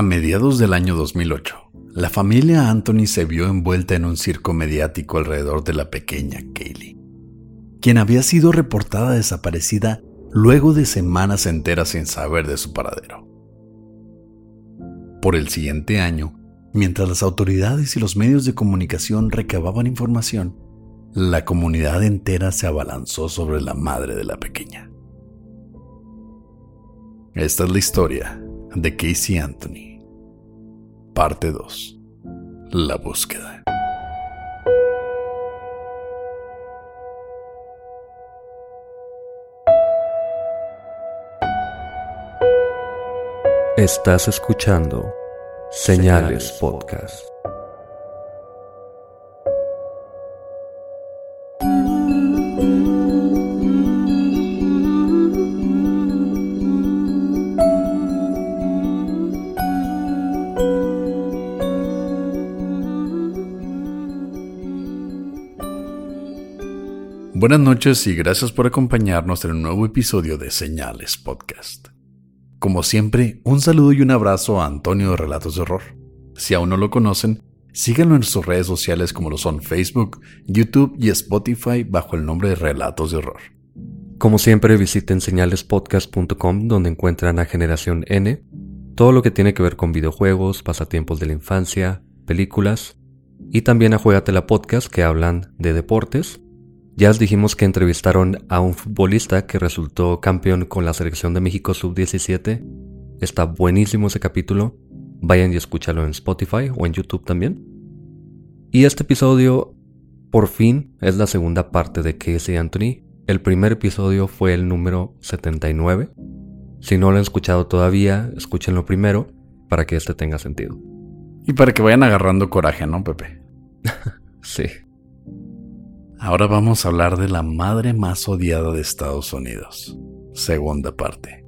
A mediados del año 2008, la familia Anthony se vio envuelta en un circo mediático alrededor de la pequeña Kaylee, quien había sido reportada desaparecida luego de semanas enteras sin saber de su paradero. Por el siguiente año, mientras las autoridades y los medios de comunicación recababan información, la comunidad entera se abalanzó sobre la madre de la pequeña. Esta es la historia de Casey Anthony. Parte 2. La búsqueda. Estás escuchando Señales Podcast. Buenas noches y gracias por acompañarnos en un nuevo episodio de Señales Podcast. Como siempre, un saludo y un abrazo a Antonio de Relatos de Horror. Si aún no lo conocen, síganlo en sus redes sociales como lo son Facebook, YouTube y Spotify bajo el nombre de Relatos de Horror. Como siempre, visiten señalespodcast.com donde encuentran a Generación N, todo lo que tiene que ver con videojuegos, pasatiempos de la infancia, películas, y también a Juegatela Podcast que hablan de deportes ya os dijimos que entrevistaron a un futbolista que resultó campeón con la selección de México sub-17. Está buenísimo ese capítulo. Vayan y escúchalo en Spotify o en YouTube también. Y este episodio, por fin, es la segunda parte de Casey Anthony. El primer episodio fue el número 79. Si no lo han escuchado todavía, escúchenlo primero para que este tenga sentido. Y para que vayan agarrando coraje, ¿no, Pepe? sí. Ahora vamos a hablar de la madre más odiada de Estados Unidos. Segunda parte.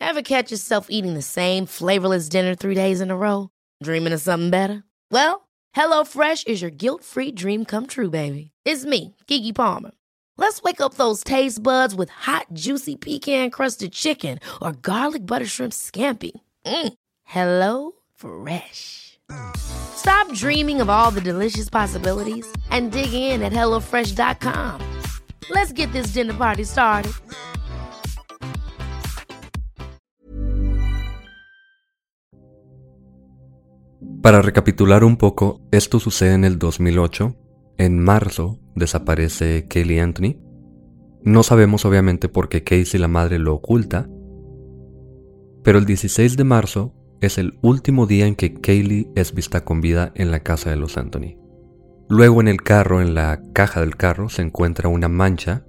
Ever catch yourself eating the same flavorless dinner three days in a row? Dreaming of something better? Well, HelloFresh is your guilt-free dream come true, baby. It's me, Kiki Palmer. Let's wake up those taste buds with hot, juicy pecan-crusted chicken or garlic butter shrimp scampi. Mm. Hello Fresh. Stop dreaming of all the delicious possibilities and dig in at HelloFresh.com. Let's get this dinner party started. Para recapitular un poco, esto sucede en el 2008. En marzo desaparece Kaylee Anthony. No sabemos obviamente por qué Casey la madre lo oculta, pero el 16 de marzo es el último día en que Kaylee es vista con vida en la casa de los Anthony. Luego en el carro, en la caja del carro, se encuentra una mancha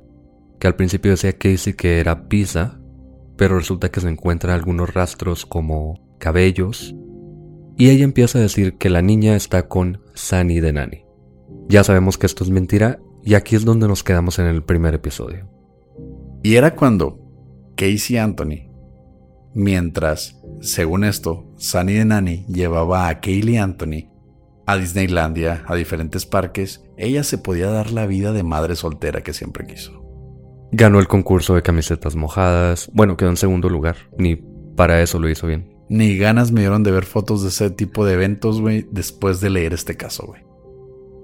que al principio decía Casey que era pizza, pero resulta que se encuentra algunos rastros como cabellos, y ella empieza a decir que la niña está con Sunny de Nani. Ya sabemos que esto es mentira, y aquí es donde nos quedamos en el primer episodio. Y era cuando Casey Anthony, mientras según esto, Sunny de Nani llevaba a Kaylee Anthony a Disneylandia, a diferentes parques, ella se podía dar la vida de madre soltera que siempre quiso. Ganó el concurso de camisetas mojadas, bueno, quedó en segundo lugar, ni para eso lo hizo bien. Ni ganas me dieron de ver fotos de ese tipo de eventos, güey, después de leer este caso, güey.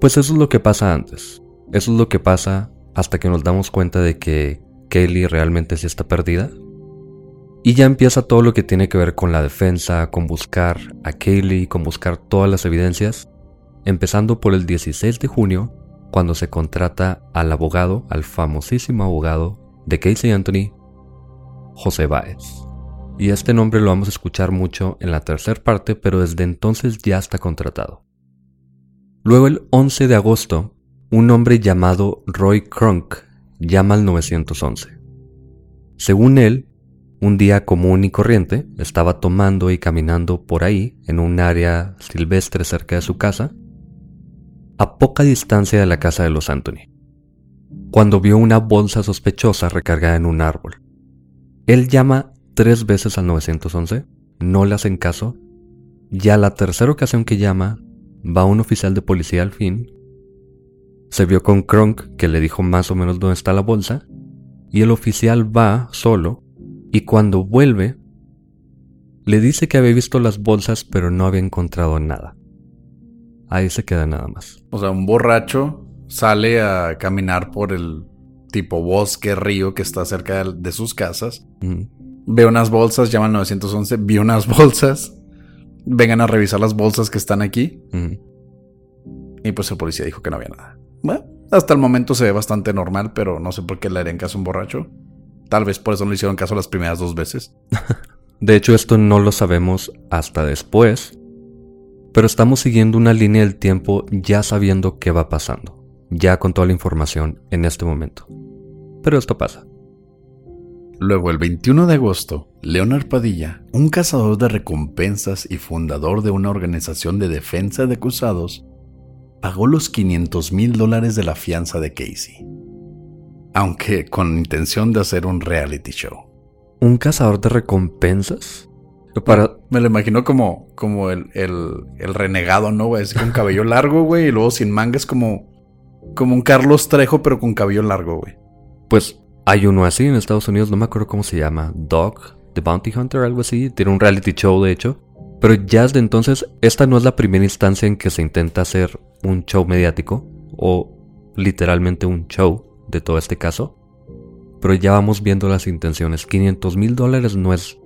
Pues eso es lo que pasa antes. Eso es lo que pasa hasta que nos damos cuenta de que Kaylee realmente sí está perdida Y ya empieza todo lo que tiene que ver con la defensa, con buscar a Kaylee, con buscar todas las evidencias, empezando por el 16 de junio, cuando se contrata al abogado, al famosísimo abogado de Casey Anthony, José Báez. Y este nombre lo vamos a escuchar mucho en la tercera parte, pero desde entonces ya está contratado. Luego el 11 de agosto, un hombre llamado Roy Crunk llama al 911. Según él, un día común y corriente, estaba tomando y caminando por ahí, en un área silvestre cerca de su casa, a poca distancia de la casa de los Anthony, cuando vio una bolsa sospechosa recargada en un árbol. Él llama tres veces al 911, no le hacen caso, y a la tercera ocasión que llama, va un oficial de policía al fin, se vio con Kronk que le dijo más o menos dónde está la bolsa, y el oficial va solo y cuando vuelve, le dice que había visto las bolsas pero no había encontrado nada. Ahí se queda nada más. O sea, un borracho sale a caminar por el tipo bosque, río que está cerca de, sus casas. Ve unas bolsas, llama al 911, vi unas bolsas. Vengan a revisar las bolsas que están aquí. Y pues el policía dijo que no había nada. Bueno, hasta el momento se ve bastante normal, pero no sé por qué le harían caso a un borracho. Tal vez por eso no le hicieron caso las primeras dos veces. de hecho, esto no lo sabemos hasta después. Pero estamos siguiendo una línea del tiempo ya sabiendo qué va pasando. Ya con toda la información en este momento. Pero esto pasa. Luego, el 21 de agosto, Leonard Padilla, un cazador de recompensas y fundador de una organización de defensa de acusados, pagó los 500 mil dólares de la fianza de Casey aunque con intención de hacer un reality show. ¿Un cazador de recompensas? Para... Me lo imagino como, como el, el, renegado, ¿no, güey? con cabello largo, güey, y luego sin mangas como, como un Carlos Trejo, pero con cabello largo, güey. Pues hay uno así en Estados Unidos, no me acuerdo cómo se llama, Dog, The Bounty Hunter, algo así. Tiene un reality show, de hecho. Pero ya desde entonces, esta no es la primera instancia en que se intenta hacer un show mediático, o literalmente un show de todo este caso. Pero ya vamos viendo las intenciones. 500 mil dólares no es.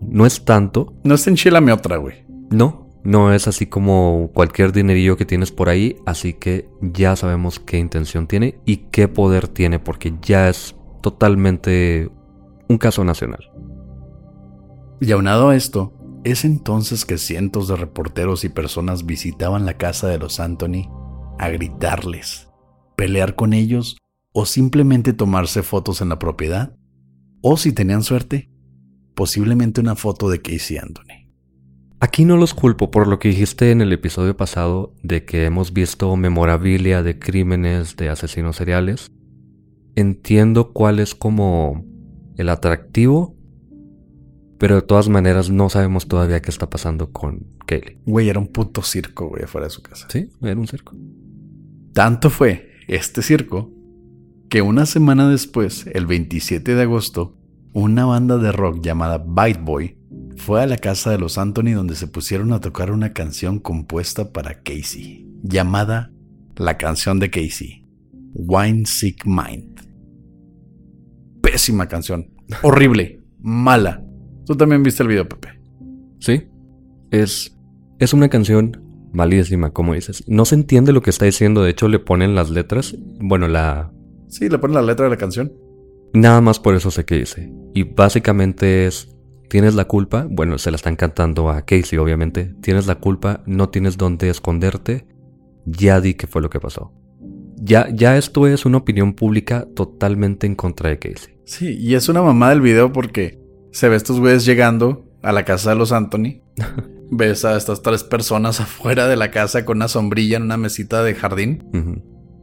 No es tanto. No es enchilame otra, güey. No, no es así como cualquier dinerillo que tienes por ahí. Así que ya sabemos qué intención tiene y qué poder tiene, porque ya es totalmente un caso nacional. Y aunado a esto, es entonces que cientos de reporteros y personas visitaban la casa de los Anthony a gritarles, pelear con ellos o simplemente tomarse fotos en la propiedad, o si tenían suerte, posiblemente una foto de Casey Anthony. Aquí no los culpo por lo que dijiste en el episodio pasado de que hemos visto memorabilia de crímenes de asesinos seriales. Entiendo cuál es como el atractivo, pero de todas maneras no sabemos todavía qué está pasando con Kaylee. Güey, era un puto circo, güey, afuera de su casa. Sí, era un circo. Tanto fue este circo que una semana después, el 27 de agosto, una banda de rock llamada Bite Boy fue a la casa de los Anthony donde se pusieron a tocar una canción compuesta para Casey, llamada La canción de Casey, Wine Sick Mind. Pésima canción, horrible, mala. Tú también viste el video, Pepe. Sí, es, es una canción malísima, como dices. No se entiende lo que está diciendo, de hecho le ponen las letras, bueno, la, Sí, le ponen la letra de la canción. Nada más por eso sé que dice. Y básicamente es, tienes la culpa, bueno, se la están cantando a Casey obviamente, tienes la culpa, no tienes dónde esconderte, ya di que fue lo que pasó. Ya, ya esto es una opinión pública totalmente en contra de Casey. Sí, y es una mamá del video porque se ve a estos güeyes llegando a la casa de los Anthony. Ves a estas tres personas afuera de la casa con una sombrilla en una mesita de jardín.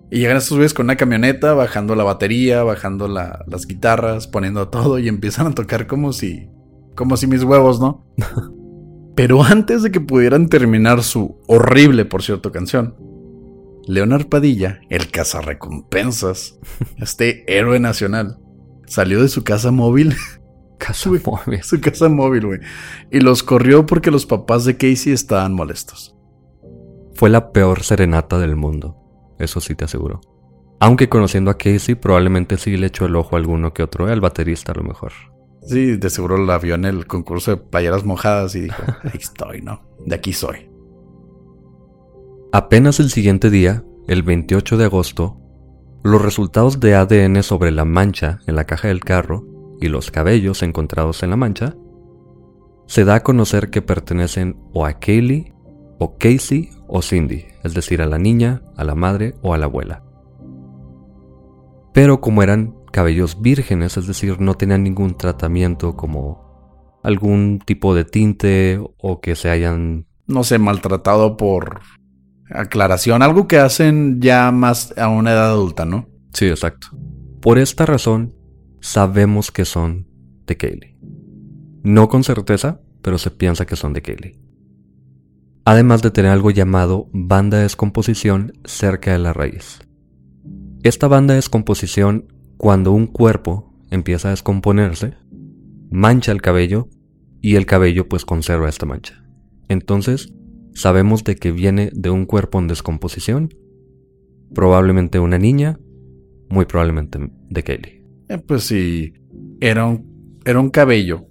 Y llegan estos güeyes con una camioneta, bajando la batería, bajando las guitarras, poniendo todo y empiezan a tocar como si. como si mis huevos, ¿no? Pero antes de que pudieran terminar su horrible, por cierto, canción, Leonard Padilla, el cazarrecompensas, este héroe nacional, salió de su casa móvil. Casa móvil. Su casa móvil, güey. Y los corrió porque los papás de Casey estaban molestos. Fue la peor serenata del mundo eso sí te aseguro. Aunque conociendo a Casey, probablemente sí le echó el ojo a alguno que otro, al baterista a lo mejor. Sí, de seguro la vio en el concurso de playeras mojadas y dijo, ahí estoy, ¿no? De aquí soy. Apenas el siguiente día, el 28 de agosto, los resultados de ADN sobre la mancha en la caja del carro y los cabellos encontrados en la mancha se da a conocer que pertenecen o a Kaylee, o Casey o Cindy, es decir, a la niña, a la madre o a la abuela. Pero como eran cabellos vírgenes, es decir, no tenían ningún tratamiento como algún tipo de tinte o que se hayan... No sé, maltratado por aclaración, algo que hacen ya más a una edad adulta, ¿no? Sí, exacto. Por esta razón, sabemos que son de Kaylee. No con certeza, pero se piensa que son de Kaylee. Además de tener algo llamado banda de descomposición cerca de la raíz. Esta banda de descomposición, cuando un cuerpo empieza a descomponerse, mancha el cabello y el cabello pues conserva esta mancha. Entonces, sabemos de que viene de un cuerpo en descomposición, probablemente una niña, muy probablemente de Kaylee. Eh, pues sí, era un, era un cabello,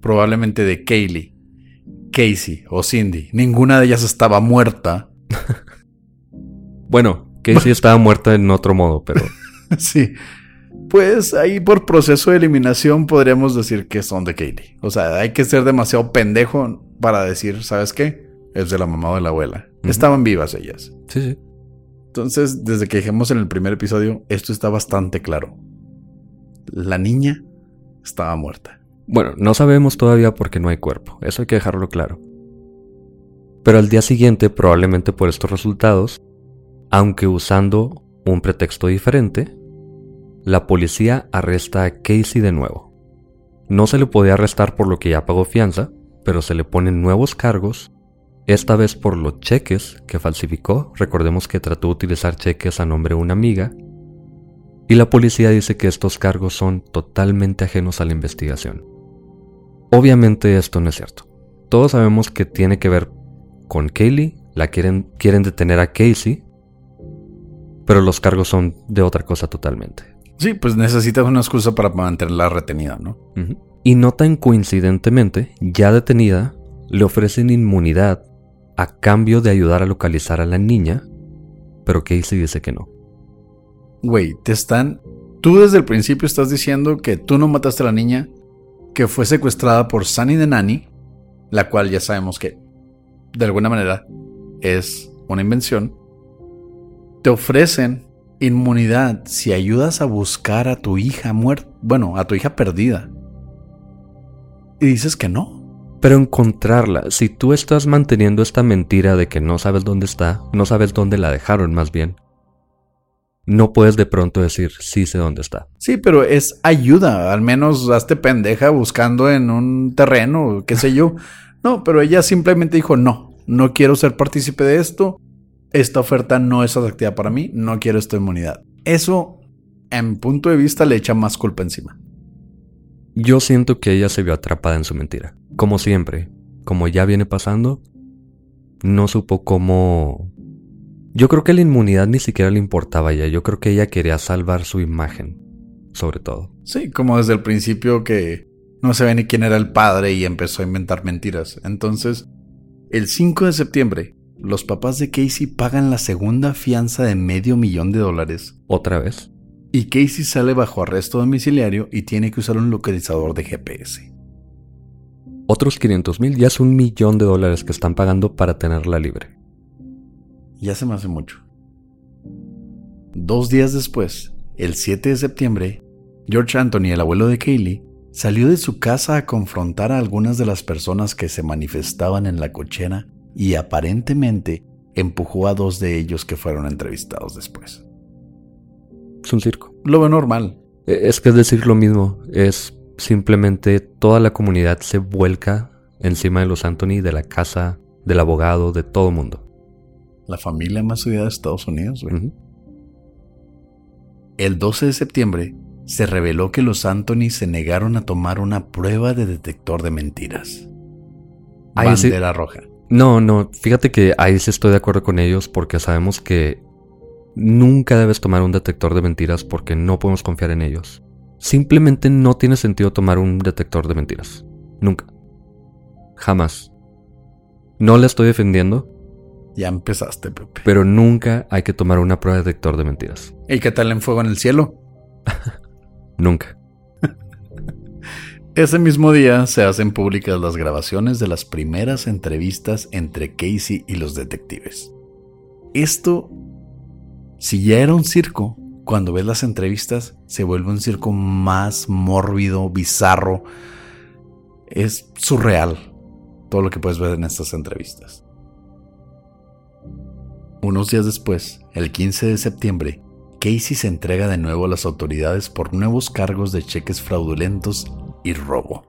probablemente de Kaylee, Casey o Cindy. Ninguna de ellas estaba muerta. bueno, Casey estaba muerta en otro modo, pero... sí. Pues ahí por proceso de eliminación podríamos decir que son de Kaylee. O sea, hay que ser demasiado pendejo para decir, ¿sabes qué? Es de la mamá o de la abuela. Estaban vivas ellas. Sí, sí. Entonces, desde que dijimos en el primer episodio, esto está bastante claro. La niña estaba muerta. Bueno, no sabemos todavía por qué no hay cuerpo, eso hay que dejarlo claro. Pero al día siguiente, probablemente por estos resultados, aunque usando un pretexto diferente, la policía arresta a Casey de nuevo. No se le podía arrestar por lo que ya pagó fianza, pero se le ponen nuevos cargos, esta vez por los cheques que falsificó, recordemos que trató de utilizar cheques a nombre de una amiga, y la policía dice que estos cargos son totalmente ajenos a la investigación. Obviamente esto no es cierto. Todos sabemos que tiene que ver con Kaylee, la quieren, quieren detener a Casey, pero los cargos son de otra cosa totalmente. Sí, pues necesitas una excusa para mantenerla retenida, ¿no? Y no tan coincidentemente, ya detenida, le ofrecen inmunidad a cambio de ayudar a localizar a la niña, pero Casey dice que no. Güey, te están... Tú desde el principio estás diciendo que tú no mataste a la niña, que fue secuestrada por Sunny the Nanny, la cual ya sabemos que, de alguna manera, es una invención. Te ofrecen inmunidad si ayudas a buscar a tu hija muerta, bueno, a tu hija perdida. Y dices que no. Pero encontrarla, si tú estás manteniendo esta mentira de que no sabes dónde está, no sabes dónde la dejaron más bien, no puedes de pronto decir sí sé dónde está. Sí, pero es ayuda, al menos hazte pendeja buscando en un terreno, qué sé yo. No, pero ella simplemente dijo no, no quiero ser partícipe de esto, esta oferta no es atractiva para mí, no quiero esta inmunidad. Eso, en punto de vista, le echa más culpa encima. Yo siento que ella se vio atrapada en su mentira. Como siempre, como ya viene pasando, no supo cómo... Yo creo que la inmunidad ni siquiera le importaba ya, yo creo que ella quería salvar su imagen, sobre todo. Sí, como desde el principio que no sabía ni quién era el padre y empezó a inventar mentiras. Entonces, el 5 de septiembre, los papás de Casey pagan la segunda fianza de medio millón de dólares. ¿Otra vez? Y Casey sale bajo arresto domiciliario y tiene que usar un localizador de GPS. Otros 500 mil ya es un millón de dólares que están pagando para tenerla libre. Ya se me hace mucho. Dos días después, el 7 de septiembre, George Anthony, el abuelo de Kaylee, salió de su casa a confrontar a algunas de las personas que se manifestaban en la cochera y aparentemente empujó a dos de ellos que fueron entrevistados después. Es un circo. Lo veo normal. E, es que es decir lo mismo, es simplemente toda la comunidad se vuelca encima de los Anthony, de la casa, del abogado, de todo mundo. La familia más odiada de Estados Unidos, El 12 de septiembre se reveló que los Anthony se negaron a tomar una prueba de detector de mentiras. Bandera roja. No, no, fíjate que ahí sí estoy de acuerdo con ellos porque sabemos que nunca debes tomar un detector de mentiras porque no podemos confiar en ellos. Simplemente no tiene sentido tomar un detector de mentiras. Nunca. Jamás. No le estoy defendiendo, Ya empezaste, Pepe. pero nunca hay que tomar una prueba de detector de mentiras. ¿Y qué tal en Fuego en el Cielo? Nunca. Ese mismo día se hacen públicas las grabaciones de las primeras entrevistas entre Casey y los detectives. Esto, si ya era un circo, cuando ves las entrevistas se vuelve un circo más mórbido, bizarro. Es surreal todo lo que puedes ver en estas entrevistas. Unos días después, el 15 de septiembre, Casey se entrega de nuevo a las autoridades por nuevos cargos de cheques fraudulentos y robo.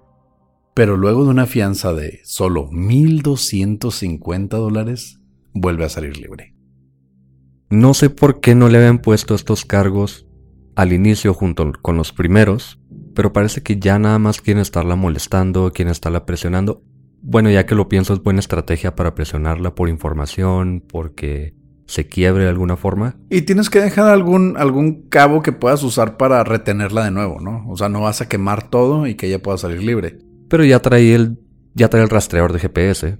Pero luego de una fianza de solo 1.250 dólares, vuelve a salir libre. No sé por qué no le habían puesto estos cargos al inicio junto con los primeros, pero parece que ya nada más quieren estarla molestando, quieren estarla presionando. Bueno, ya que lo pienso, es buena estrategia para presionarla por información, porque se quiebre de alguna forma. Y tienes que dejar algún, algún cabo que puedas usar para retenerla de nuevo, ¿no? O sea, no vas a quemar todo y que ella pueda salir libre. Pero ya trae el, ya trae el rastreador de GPS.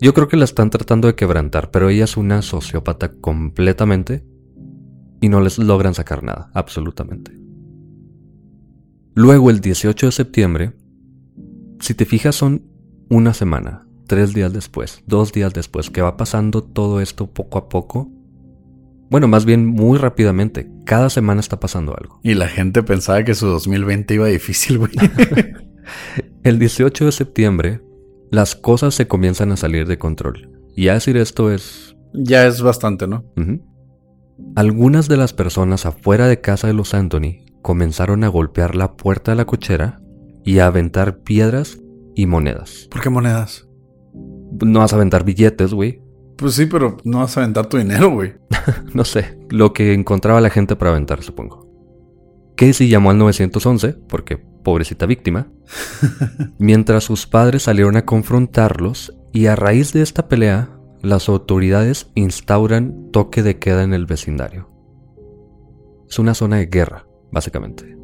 Yo creo que la están tratando de quebrantar, pero ella es una sociópata completamente y no les logran sacar nada, absolutamente. Luego, el 18 de septiembre, si te fijas, son una semana, tres días después, dos días después, que va pasando todo esto poco a poco. Bueno, más bien muy rápidamente. Cada semana está pasando algo. Y la gente pensaba que su 2020 iba difícil, güey. El 18 de septiembre, las cosas se comienzan a salir de control. Y a decir esto es... ya es bastante, ¿no? Algunas de las personas afuera de casa de los Anthony comenzaron a golpear la puerta de la cochera y a aventar piedras y monedas. ¿Por qué monedas? No vas a aventar billetes, güey. Pues sí, pero no vas a aventar tu dinero, güey. No sé, lo que encontraba la gente para aventar, supongo. Casey llamó al 911, porque pobrecita víctima, mientras sus padres salieron a confrontarlos y a raíz de esta pelea, las autoridades instauran toque de queda en el vecindario. Es una zona de guerra, básicamente.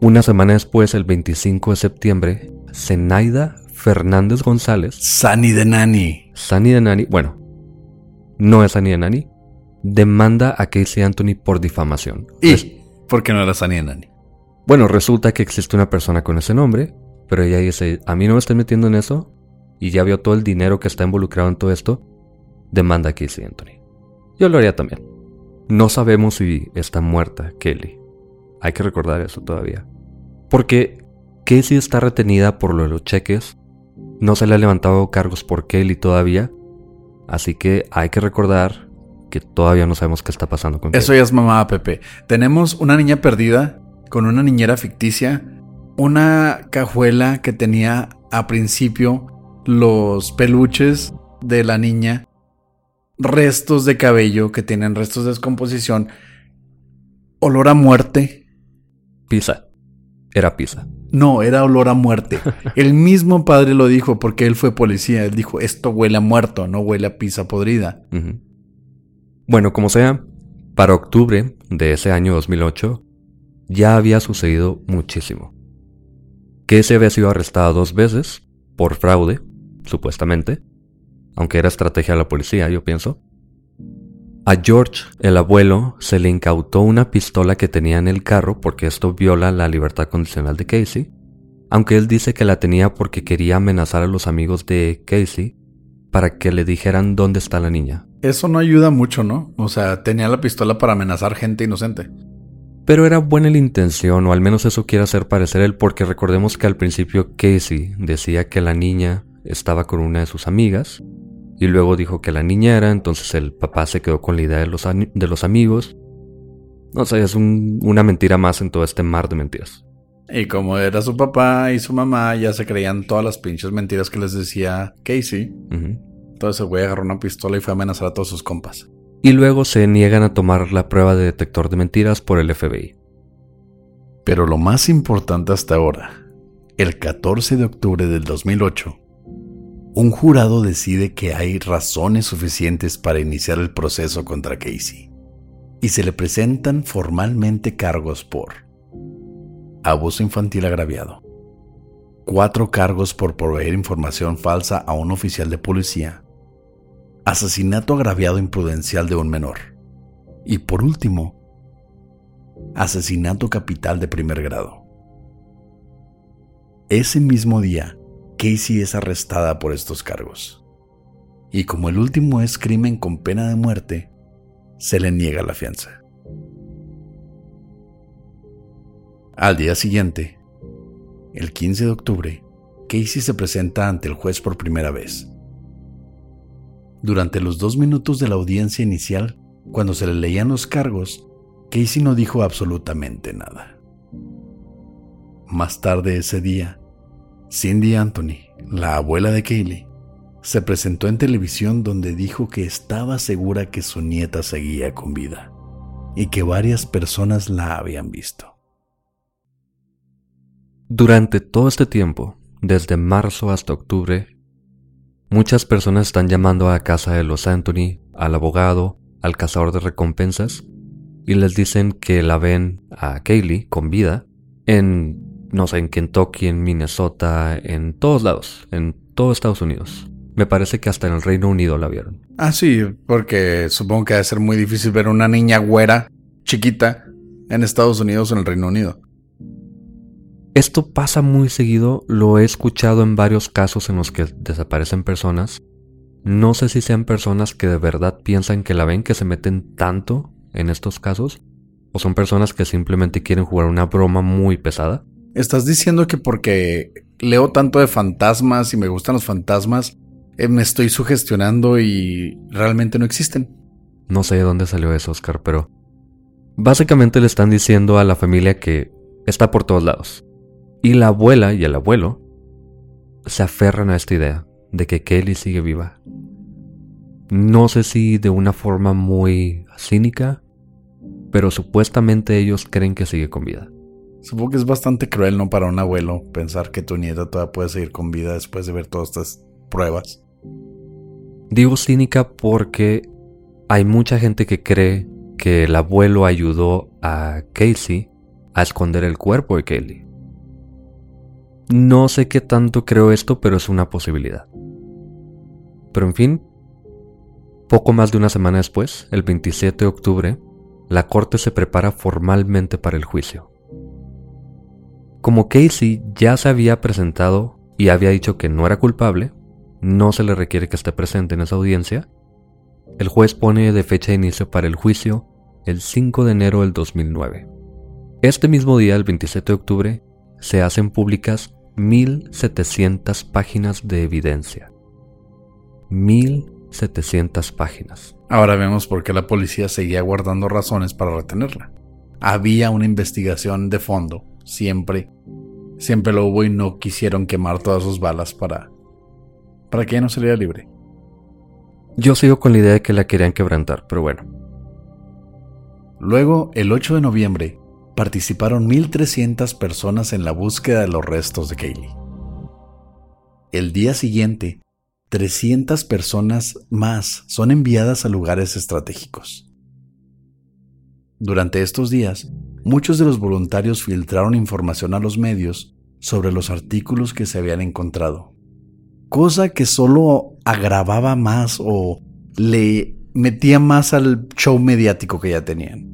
Una semana después, el 25 de septiembre, Zenaida Fernández González Sunny de Nani. Sunny de Nani, bueno, no es Sunny de Nani, demanda a Casey Anthony por difamación. Res- ¿Y por qué no era Sunny de Nani? bueno, resulta que existe una persona con ese nombre, pero ella dice, a mí no me estoy metiendo en eso, y ya vio todo el dinero que está involucrado en todo esto, demanda a Casey Anthony. Yo lo haría también. No sabemos si está muerta Kelly. Hay que recordar eso todavía. Porque Casey está retenida por lo de los cheques, no se le ha levantado cargos por Kelly todavía, así que hay que recordar que todavía no sabemos qué está pasando con Eso Kelly. ya es mamá, Pepe. Tenemos una niña perdida con una niñera ficticia, una cajuela que tenía a principio los peluches de la niña, restos de cabello que tienen restos de descomposición, olor a muerte. Pizza. Era pizza. No, era olor a muerte. El mismo padre lo dijo porque él fue policía. Él dijo, esto huele a muerto, no huele a pizza podrida. Bueno, como sea, para octubre de ese año 2008 ya había sucedido muchísimo. Casey había sido arrestada dos veces por fraude, supuestamente, aunque era estrategia de la policía, yo pienso. A George, el abuelo, se le incautó una pistola que tenía en el carro porque esto viola la libertad condicional de Casey, aunque él dice que la tenía porque quería amenazar a los amigos de Casey para que le dijeran dónde está la niña. Eso no ayuda mucho, ¿no? O sea, tenía la pistola para amenazar gente inocente. Pero era buena la intención, o al menos eso quiere hacer parecer él, porque recordemos que al principio Casey decía que la niña estaba con una de sus amigas, y luego dijo que la niña era, entonces el papá se quedó con la idea de los, de los amigos. No sé, es un- una mentira más en todo este mar de mentiras. Y como era su papá y su mamá, ya se creían todas las pinches mentiras que les decía Casey. Entonces el güey agarró una pistola y fue a amenazar a todos sus compas. Y luego se niegan a tomar la prueba de detector de mentiras por el FBI. Pero lo más importante hasta ahora, el 14 de octubre del 2008, un jurado decide que hay razones suficientes para iniciar el proceso contra Casey y se le presentan formalmente cargos por abuso infantil agraviado, cuatro cargos por proveer información falsa a un oficial de policía, asesinato agraviado imprudencial de un menor y por último, asesinato capital de primer grado. Ese mismo día, Casey es arrestada por estos cargos. Y como el último es crimen con pena de muerte, se le niega la fianza. Al día siguiente, el 15 de octubre, Casey se presenta ante el juez por primera vez. Durante los dos minutos de la audiencia inicial, cuando se le leían los cargos, Casey no dijo absolutamente nada. Más tarde ese día, Cindy Anthony, la abuela de Kaylee, se presentó en televisión donde dijo que estaba segura que su nieta seguía con vida y que varias personas la habían visto. Durante todo este tiempo, desde marzo hasta octubre, muchas personas están llamando a casa de los Anthony, al abogado, al cazador de recompensas, y les dicen que la ven a Kaylee con vida en, no sé, en Kentucky, en Minnesota, en todos lados, en todo Estados Unidos. Me parece que hasta en el Reino Unido la vieron. Ah, sí, porque supongo que debe ser muy difícil ver una niña güera, chiquita, en Estados Unidos o en el Reino Unido. Esto pasa muy seguido, lo he escuchado en varios casos en los que desaparecen personas. No sé si sean personas que de verdad piensan que la ven, que se meten tanto en estos casos, o son personas que simplemente quieren jugar una broma muy pesada. ¿Estás diciendo que porque leo tanto de fantasmas y me gustan los fantasmas, eh, me estoy sugestionando y realmente no existen? No sé de dónde salió eso, Oscar, pero básicamente le están diciendo a la familia que está por todos lados. Y la abuela y el abuelo se aferran a esta idea de que Kelly sigue viva. No sé si de una forma muy cínica, pero supuestamente ellos creen que sigue con vida. Supongo que es bastante cruel, ¿no? Para un abuelo pensar que tu nieta todavía puede seguir con vida después de ver todas estas pruebas. Digo cínica porque hay mucha gente que cree que el abuelo ayudó a Casey a esconder el cuerpo de Kelly. No sé qué tanto creo esto, pero es una posibilidad. Pero en fin, poco más de una semana después, el 27 de octubre, la corte se prepara formalmente para el juicio. Como Casey ya se había presentado y había dicho que no era culpable, no se le requiere que esté presente en esa audiencia, el juez pone de fecha de inicio para el juicio el 5 de enero del 2009. Este mismo día, el 27 de octubre, se hacen públicas 1.700 páginas de evidencia. 1.700 páginas. Ahora vemos por qué la policía seguía guardando razones para retenerla. Había una investigación de fondo, siempre. Siempre lo hubo y no quisieron quemar todas sus balas para, para que ella no saliera libre. Yo sigo con la idea de que la querían quebrantar, pero bueno. Luego, el 8 de noviembre, participaron 1.300 personas en la búsqueda de los restos de Kaylee. El día siguiente, 300 personas más son enviadas a lugares estratégicos. Durante estos días, muchos de los voluntarios filtraron información a los medios sobre los artículos que se habían encontrado, cosa que solo agravaba más o le metía más al show mediático que ya tenían.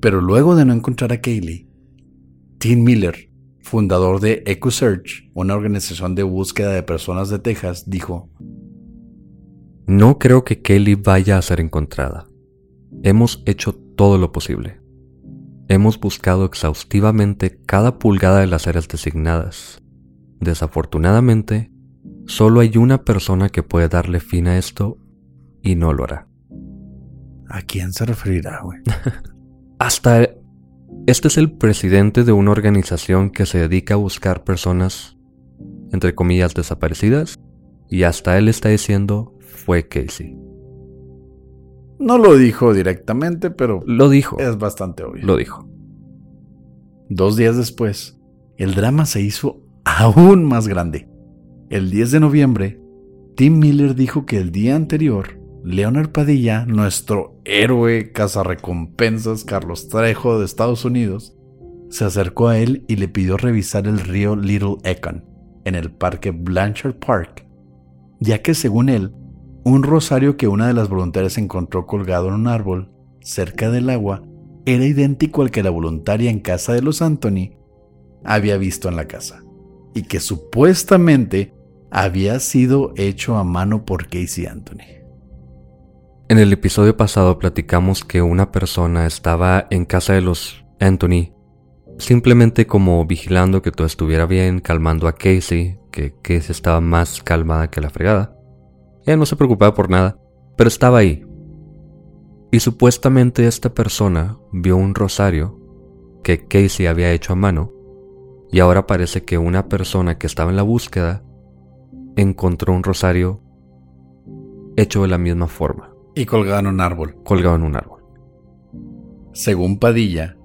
Pero luego de no encontrar a Kaylee, Tim Miller, fundador de EcoSearch, una organización de búsqueda de personas de Texas, dijo, No creo que Kelly vaya a ser encontrada. Hemos hecho todo lo posible. Hemos buscado exhaustivamente cada pulgada de las áreas designadas. Desafortunadamente, solo hay una persona que puede darle fin a esto y no lo hará. ¿A quién se referirá, güey? Hasta este es el presidente de una organización que se dedica a buscar personas, entre comillas, desaparecidas, y hasta él está diciendo fue Casey. No lo dijo directamente, pero Lo dijo. es bastante obvio. Lo dijo. Dos días después, el drama se hizo aún más grande. El 10 de noviembre, Tim Miller dijo que el día anterior, Leonard Padilla, nuestro héroe cazarrecompensas Carlos Trejo de Estados Unidos, se acercó a él y le pidió revisar el río Little Econ en el parque Blanchard Park, ya que según él, un rosario que una de las voluntarias encontró colgado en un árbol cerca del agua era idéntico al que la voluntaria en casa de los Anthony había visto en la casa, y que supuestamente había sido hecho a mano por Casey Anthony. En el episodio pasado platicamos que una persona estaba en casa de los Anthony, simplemente como vigilando que todo estuviera bien, calmando a Casey, que Casey estaba más calmada que la fregada. Ella no se preocupaba por nada, pero estaba ahí. Y supuestamente esta persona vio un rosario que Casey había hecho a mano, y ahora parece que una persona que estaba en la búsqueda encontró un rosario hecho de la misma forma. Y colgado en un árbol. Colgado en un árbol. Según Padilla,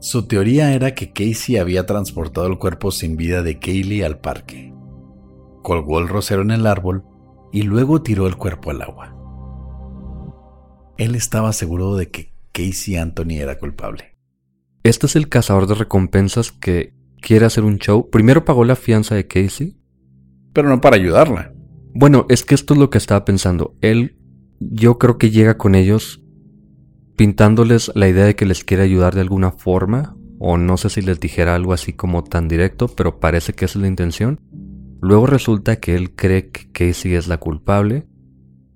su teoría era que Casey había transportado el cuerpo sin vida de Kaylee al parque. Colgó el rosero en el árbol y luego tiró el cuerpo al agua. Él estaba seguro de que Casey Anthony era culpable. Este es el cazador de recompensas que quiere hacer un show. Primero pagó la fianza de Casey. Pero no para ayudarla. Bueno, es que esto es lo que estaba pensando. Él, yo creo que llega con ellos pintándoles la idea de que les quiere ayudar de alguna forma. O no sé si les dijera algo así como tan directo, pero parece que esa es la intención. Luego resulta que él cree que Casey es la culpable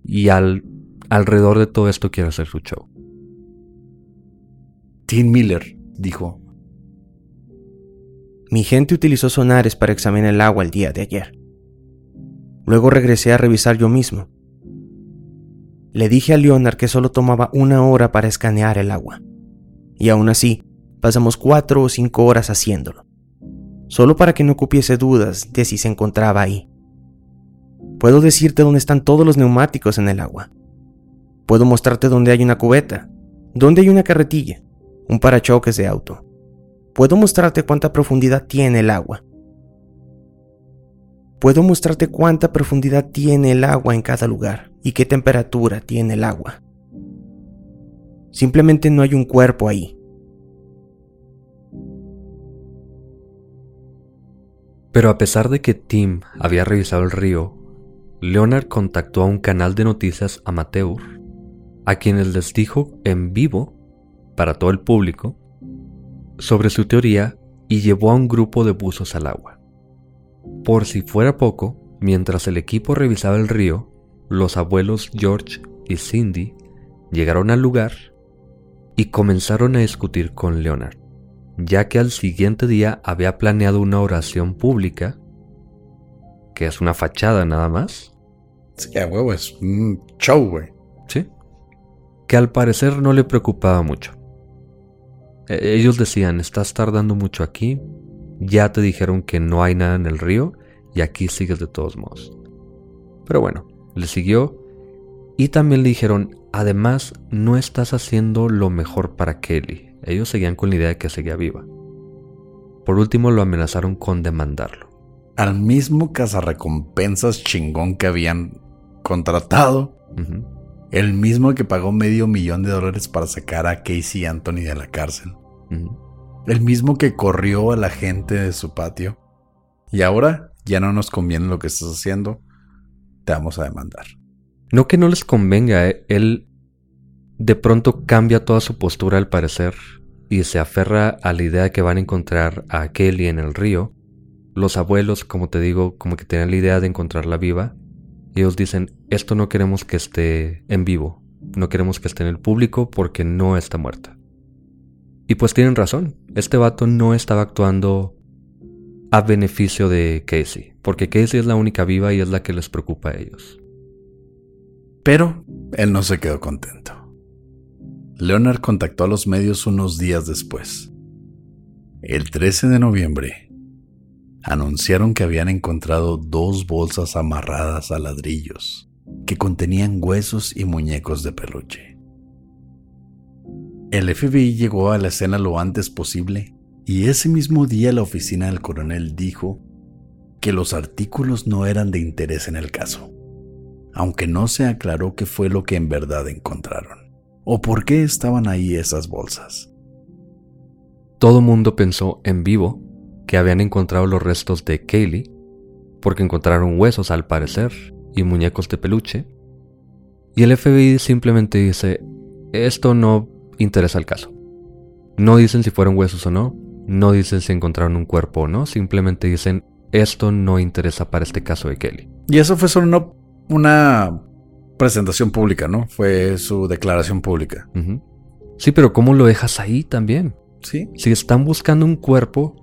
y al, alrededor de todo esto quiere hacer su show. Tim Miller dijo, Mi gente utilizó sonares para examinar el agua el día de ayer. Luego regresé a revisar yo mismo. Le dije a Leonard que solo tomaba una hora para escanear el agua. Y aún así, pasamos cuatro o cinco horas haciéndolo solo para que no cupiese dudas de si se encontraba ahí. Puedo decirte dónde están todos los neumáticos en el agua. Puedo mostrarte dónde hay una cubeta, dónde hay una carretilla, un parachoques de auto. Puedo mostrarte cuánta profundidad tiene el agua. Puedo mostrarte cuánta profundidad tiene el agua en cada lugar y qué temperatura tiene el agua. Simplemente no hay un cuerpo ahí. Pero a pesar de que Tim había revisado el río, Leonard contactó a un canal de noticias amateur, a quienes les dijo en vivo, para todo el público, sobre su teoría y llevó a un grupo de buzos al agua. Por si fuera poco, mientras el equipo revisaba el río, los abuelos George y Cindy llegaron al lugar y comenzaron a discutir con Leonard ya que al siguiente día había planeado una oración pública, que es una fachada nada más. Sí, a huevo, es un show, güey. Sí. Que al parecer no le preocupaba mucho. E, ellos decían, estás tardando mucho aquí, ya te dijeron que no hay nada en el río y aquí sigues de todos modos. Pero bueno, le siguió y también le dijeron, además no estás haciendo lo mejor para Kelly. Ellos seguían con la idea de que seguía viva. Por último lo amenazaron con demandarlo. Al mismo cazarrecompensas chingón que habían contratado. El mismo que pagó medio millón de dólares para sacar a Casey Anthony de la cárcel. El mismo que corrió a la gente de su patio. Y ahora ya no nos conviene lo que estás haciendo. Te vamos a demandar. No que no les convenga, ¿eh? él de pronto cambia toda su postura al parecer y se aferra a la idea de que van a encontrar a Kelly en el río. Los abuelos, como te digo, como que tienen la idea de encontrarla viva. Y ellos dicen, esto no queremos que esté en vivo, no queremos que esté en el público porque no está muerta. Y pues tienen razón, este vato no estaba actuando a beneficio de Casey, porque Casey es la única viva y es la que les preocupa a ellos. Pero él no se quedó contento. Leonard contactó a los medios unos días después. El 13 de noviembre, anunciaron que habían encontrado dos bolsas amarradas a ladrillos que contenían huesos y muñecos de peluche. El FBI llegó a la escena lo antes posible y ese mismo día la oficina del coronel dijo que los artículos no eran de interés en el caso, aunque no se aclaró qué fue lo que en verdad encontraron. ¿O por qué estaban ahí esas bolsas? todo mundo pensó en vivo que habían encontrado los restos de Kaylee, porque encontraron huesos al parecer y muñecos de peluche. Y el FBI simplemente dice, esto no interesa el caso. No dicen si fueron huesos o no, no dicen si encontraron un cuerpo o no, simplemente dicen, esto no interesa para este caso de Kelly. Y eso fue solo una, una presentación pública, ¿no? Fue su declaración pública. Sí, pero ¿cómo lo dejas ahí también? Sí. Si están buscando un cuerpo,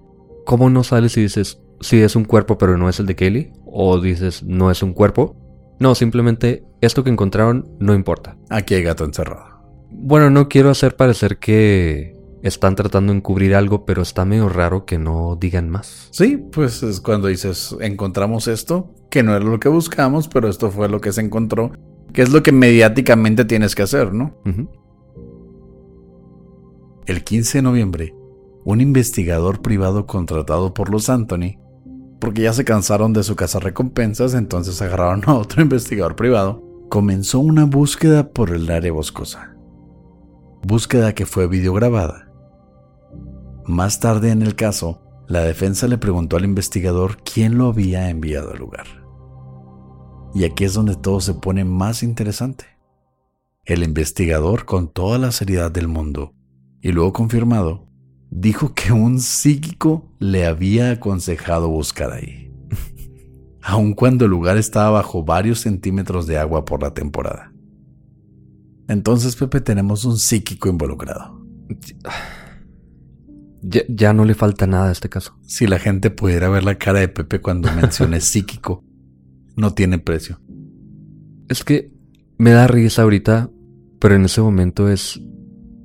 ¿cómo no sales y dices, si es un cuerpo pero no es el de Kelly? O dices, no es un cuerpo. No, simplemente esto que encontraron no importa. Aquí hay gato encerrado. Bueno, no quiero hacer parecer que están tratando de encubrir algo, pero está medio raro que no digan más. Sí, pues es cuando dices, encontramos esto, que no era lo que buscamos, pero esto fue lo que se encontró, que es lo que mediáticamente tienes que hacer, ¿no? El 15 de noviembre, un investigador privado contratado por los Anthony, porque ya se cansaron de su casa recompensas, entonces agarraron a otro investigador privado, comenzó una búsqueda por el área boscosa. Búsqueda que fue videograbada. Más tarde en el caso, la defensa le preguntó al investigador quién lo había enviado al lugar. Y aquí es donde todo se pone más interesante. El investigador, con toda la seriedad del mundo, y luego confirmado, dijo que un psíquico le había aconsejado buscar ahí, aun cuando el lugar estaba bajo varios centímetros de agua por la temporada. Entonces, Pepe, tenemos un psíquico involucrado. Ya, ya no le falta nada a este caso. Si la gente pudiera ver la cara de Pepe cuando mencione psíquico, no tiene precio. Es que me da risa ahorita, pero en ese momento es,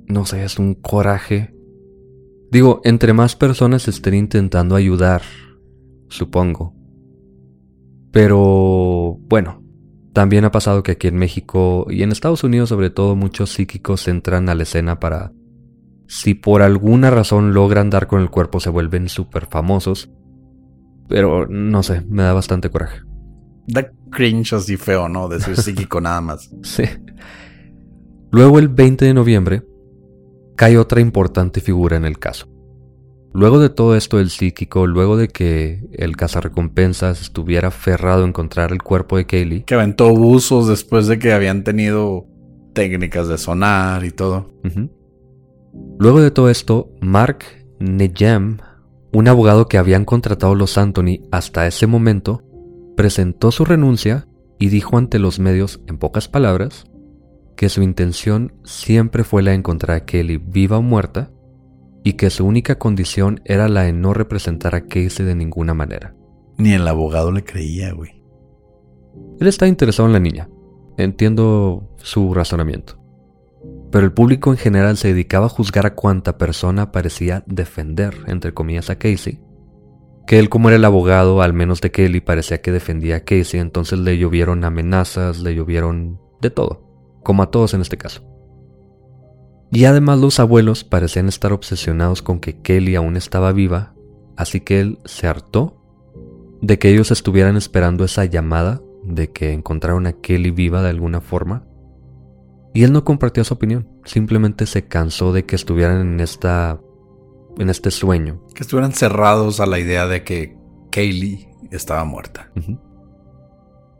no sé, es un coraje. Digo, entre más personas estén intentando ayudar, supongo. Pero, bueno, también ha pasado que aquí en México y en Estados Unidos sobre todo muchos psíquicos entran a la escena para, si por alguna razón logran dar con el cuerpo, se vuelven súper famosos. Pero, no sé, me da bastante coraje. Da cringe así feo, ¿no? Decir psíquico nada más. Sí. Luego el 20 de noviembre cae otra importante figura en el caso. Luego de todo esto del psíquico, luego de que el cazarrecompensas estuviera aferrado a encontrar el cuerpo de Kaylee, Que aventó buzos después de que habían tenido técnicas de sonar y todo. Luego de todo esto, Mark Nejem, un abogado que habían contratado los Anthony hasta ese momento, presentó su renuncia y dijo ante los medios, en pocas palabras, que su intención siempre fue la de encontrar a Kelly viva o muerta y que su única condición era la de no representar a Casey de ninguna manera. Ni el abogado le creía, güey. Él está interesado en la niña. Entiendo su razonamiento. Pero el público en general se dedicaba a juzgar a cuánta persona parecía defender, entre comillas, a Casey. Que él, como era el abogado, al menos de Kelly, parecía que defendía a Casey, entonces le llovieron amenazas, le llovieron de todo, como a todos en este caso. Y además los abuelos parecían estar obsesionados con que Kelly aún estaba viva, así que él se hartó de que ellos estuvieran esperando esa llamada de que encontraron a Kelly viva de alguna forma. Y él no compartió su opinión, simplemente se cansó de que estuvieran en esta en este sueño. Que estuvieran cerrados a la idea de que Kaylee estaba muerta.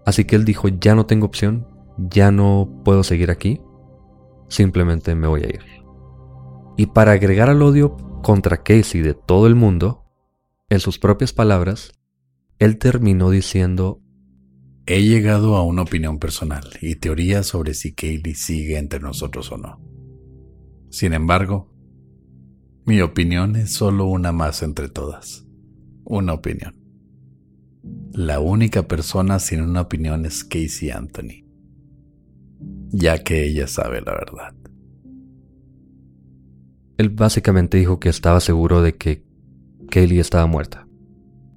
Así que él dijo, ya no tengo opción, ya no puedo seguir aquí, simplemente me voy a ir. Y para agregar al odio contra Casey de todo el mundo, en sus propias palabras, él terminó diciendo, He llegado a una opinión personal y teoría sobre si Kaylee sigue entre nosotros o no. Sin embargo, mi opinión es solo una más entre todas. Una opinión. La única persona sin una opinión es Casey Anthony, ya que ella sabe la verdad. él básicamente dijo que estaba seguro de que Kaylee estaba muerta.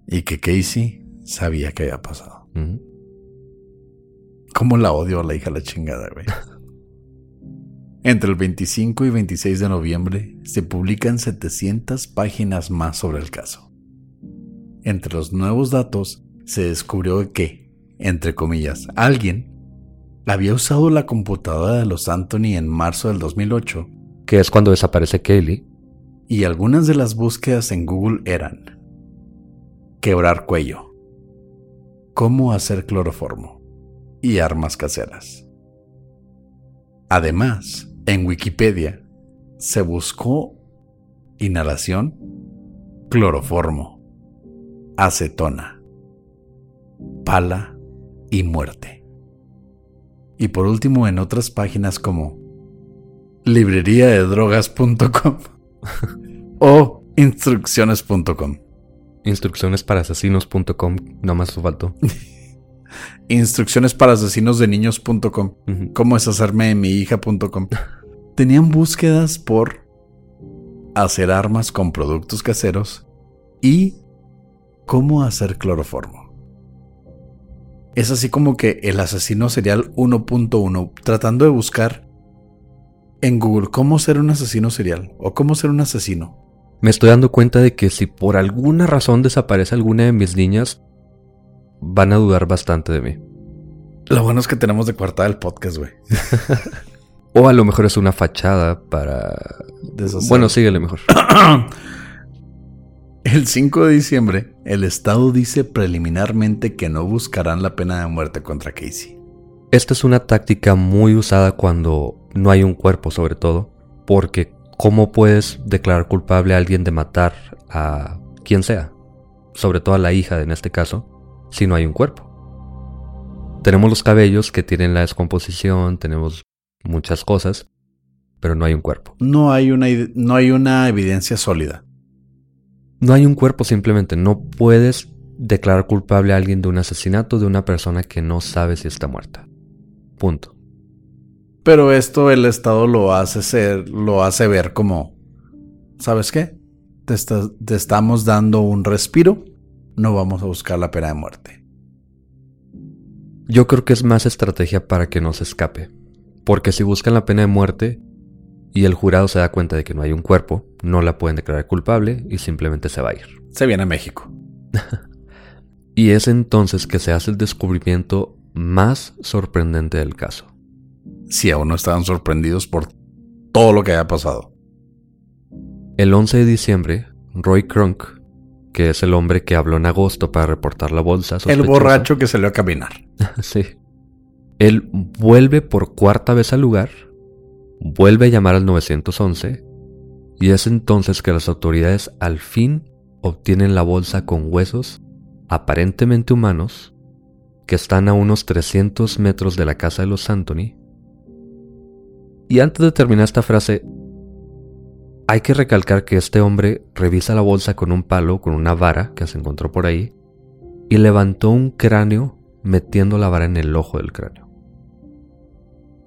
Y que Casey sabía que había pasado. ¿Cómo la odio a la hija de la chingada, güey? Entre el 25 y 26 de noviembre se publican 700 páginas más sobre el caso. Entre los nuevos datos se descubrió que, entre comillas, alguien había usado la computadora de los Anthony en marzo del 2008 Que es cuando desaparece Kaylee. Y algunas de las búsquedas en Google eran quebrar cuello, cómo hacer cloroformo y armas caseras. Además, en Wikipedia se buscó inhalación, cloroformo, acetona, pala y muerte. Y por último en otras páginas como librería de drogas.com o instrucciones.com. Instrucciones para asesinos.com, no más faltó. Instrucciones para asesinos de niños.com. Cómo deshacerme de mi hija.com. Tenían búsquedas por hacer armas con productos caseros y cómo hacer cloroformo. Es así como que el asesino serial 1.1 tratando de buscar en Google cómo ser un asesino serial o cómo ser un asesino. Me estoy dando cuenta de que si por alguna razón desaparece alguna de mis niñas, van a dudar bastante de mí. Lo bueno es que tenemos de cuartada el podcast, güey. O a lo mejor es una fachada para... Deshacer. Bueno, síguele mejor. El 5 de diciembre, el Estado dice preliminarmente que no buscarán la pena de muerte contra Casey. Esta es una táctica muy usada cuando no hay un cuerpo, sobre todo, porque ¿cómo puedes declarar culpable a alguien de matar a quien sea? Sobre todo a la hija en este caso, si no hay un cuerpo. Tenemos los cabellos que tienen la descomposición, tenemos muchas cosas, pero no hay un cuerpo. No hay una, no hay una evidencia sólida. No hay un cuerpo simplemente, no puedes declarar culpable a alguien de un asesinato de una persona que no sabe si está muerta. Punto. Pero esto el Estado lo hace ser, lo hace ver como, ¿sabes qué? Te, está- te estamos dando un respiro, no vamos a buscar la pena de muerte. Yo creo que es más estrategia para que no se escape. Porque si buscan la pena de muerte y el jurado se da cuenta de que no hay un cuerpo, no la pueden declarar culpable y simplemente se va a ir. Se viene a México. Y es entonces que se hace el descubrimiento más sorprendente del caso. Si aún no estaban sorprendidos por todo lo que haya pasado. El 11 de diciembre, Roy Crunk, que es el hombre que habló en agosto para reportar la bolsa El borracho que salió a caminar. sí. Él vuelve por cuarta vez al lugar, vuelve a llamar al 911 y es entonces que las autoridades al fin obtienen la bolsa con huesos aparentemente humanos que están a unos 300 metros de la casa de los Anthony. Y antes de terminar esta frase, hay que recalcar que este hombre revisa la bolsa con un palo, con una vara que se encontró por ahí, y levantó un cráneo metiendo la vara en el ojo del cráneo.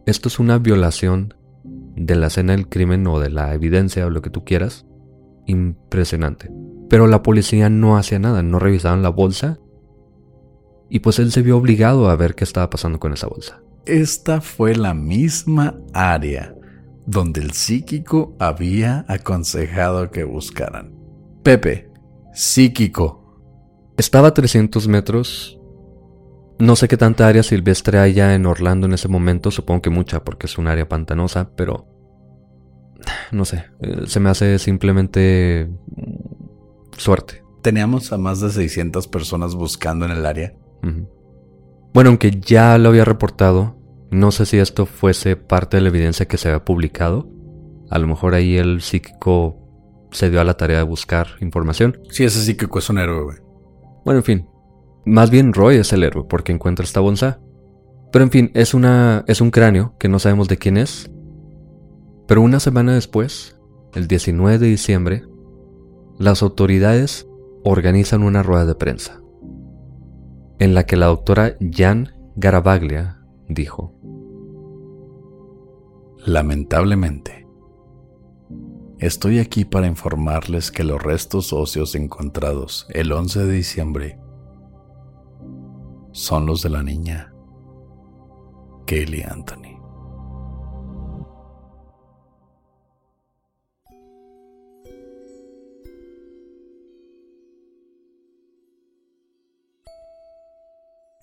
Esto es una violación de la escena del crimen o de la evidencia o lo que tú quieras. Impresionante. Pero la policía no hacía nada, no revisaban la bolsa. Y pues él se vio obligado a ver qué estaba pasando con esa bolsa. Esta fue la misma área donde el psíquico había aconsejado que buscaran. Pepe, psíquico. Estaba a 300 metros. No sé qué tanta área silvestre haya en Orlando en ese momento, supongo que mucha porque es un área pantanosa, pero... No sé, eh, se me hace simplemente suerte. Teníamos a más de 600 personas buscando en el área. Bueno, aunque ya lo había reportado, no sé si esto fuese parte de la evidencia que se había publicado. A lo mejor ahí el psíquico se dio a la tarea de buscar información. Sí, ese psíquico es un héroe, güey. Bueno, en fin. Más bien Roy es el héroe porque encuentra esta bolsa. Pero en fin, es una es un cráneo que no sabemos de quién es. Pero una semana después, el 19 de diciembre, las autoridades organizan una rueda de prensa en la que la doctora Jan Garavaglia dijo: Lamentablemente, estoy aquí para informarles que los restos óseos encontrados el 11 de diciembre son los de la niña Kaylee Anthony.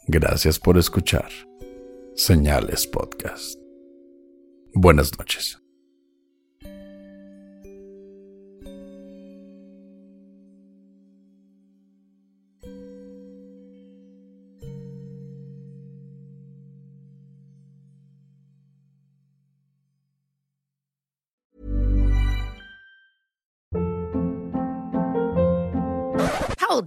Gracias por escuchar Señales Podcast. Buenas noches.